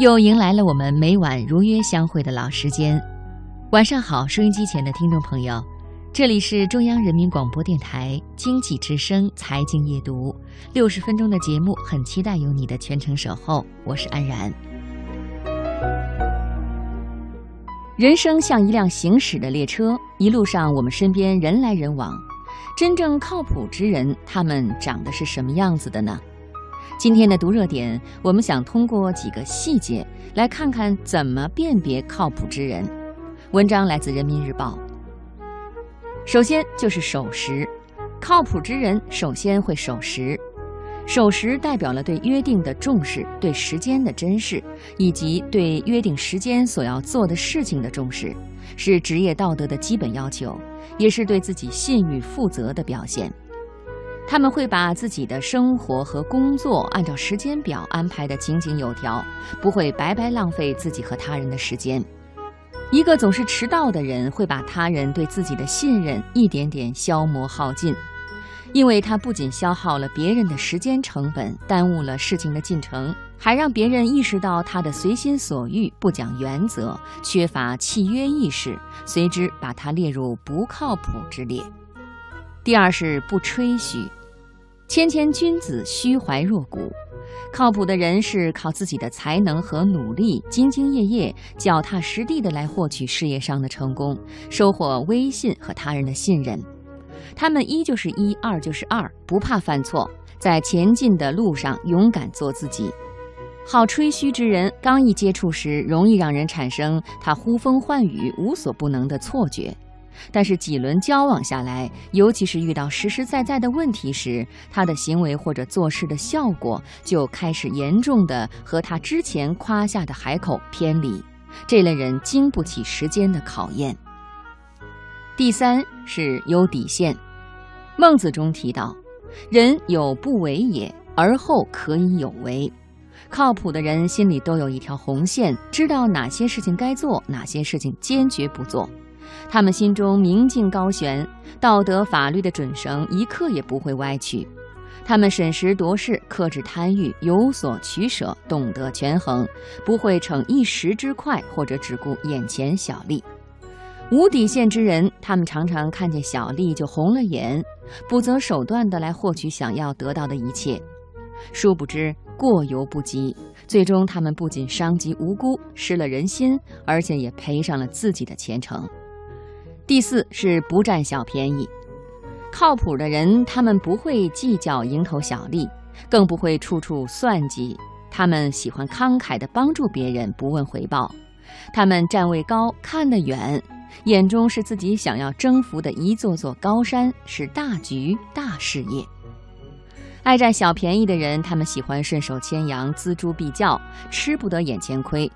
又迎来了我们每晚如约相会的老时间。晚上好，收音机前的听众朋友，这里是中央人民广播电台经济之声财经夜读，六十分钟的节目，很期待有你的全程守候。我是安然。人生像一辆行驶的列车，一路上我们身边人来人往，真正靠谱之人，他们长得是什么样子的呢？今天的读热点，我们想通过几个细节来看看怎么辨别靠谱之人。文章来自人民日报。首先就是守时，靠谱之人首先会守时。守时代表了对约定的重视，对时间的珍视，以及对约定时间所要做的事情的重视，是职业道德的基本要求，也是对自己信誉负责的表现。他们会把自己的生活和工作按照时间表安排得井井有条，不会白白浪费自己和他人的时间。一个总是迟到的人，会把他人对自己的信任一点点消磨耗尽，因为他不仅消耗了别人的时间成本，耽误了事情的进程，还让别人意识到他的随心所欲、不讲原则、缺乏契约意识，随之把他列入不靠谱之列。第二是不吹嘘。谦谦君子，虚怀若谷。靠谱的人是靠自己的才能和努力，兢兢业业、脚踏实地的来获取事业上的成功，收获威信和他人的信任。他们一就是一，二就是二，不怕犯错，在前进的路上勇敢做自己。好吹嘘之人，刚一接触时，容易让人产生他呼风唤雨、无所不能的错觉。但是几轮交往下来，尤其是遇到实实在在的问题时，他的行为或者做事的效果就开始严重的和他之前夸下的海口偏离。这类人经不起时间的考验。第三是有底线。孟子中提到：“人有不为也，而后可以有为。”靠谱的人心里都有一条红线，知道哪些事情该做，哪些事情坚决不做。他们心中明镜高悬，道德法律的准绳一刻也不会歪曲。他们审时度势，克制贪欲，有所取舍，懂得权衡，不会逞一时之快，或者只顾眼前小利。无底线之人，他们常常看见小利就红了眼，不择手段地来获取想要得到的一切。殊不知过犹不及，最终他们不仅伤及无辜，失了人心，而且也赔上了自己的前程。第四是不占小便宜，靠谱的人，他们不会计较蝇头小利，更不会处处算计。他们喜欢慷慨地帮助别人，不问回报。他们站位高，看得远，眼中是自己想要征服的一座座高山，是大局大事业。爱占小便宜的人，他们喜欢顺手牵羊，锱铢必较，吃不得眼前亏。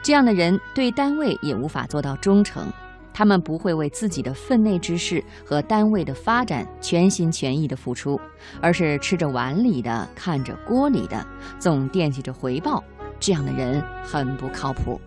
这样的人对单位也无法做到忠诚。他们不会为自己的分内之事和单位的发展全心全意的付出，而是吃着碗里的，看着锅里的，总惦记着回报。这样的人很不靠谱。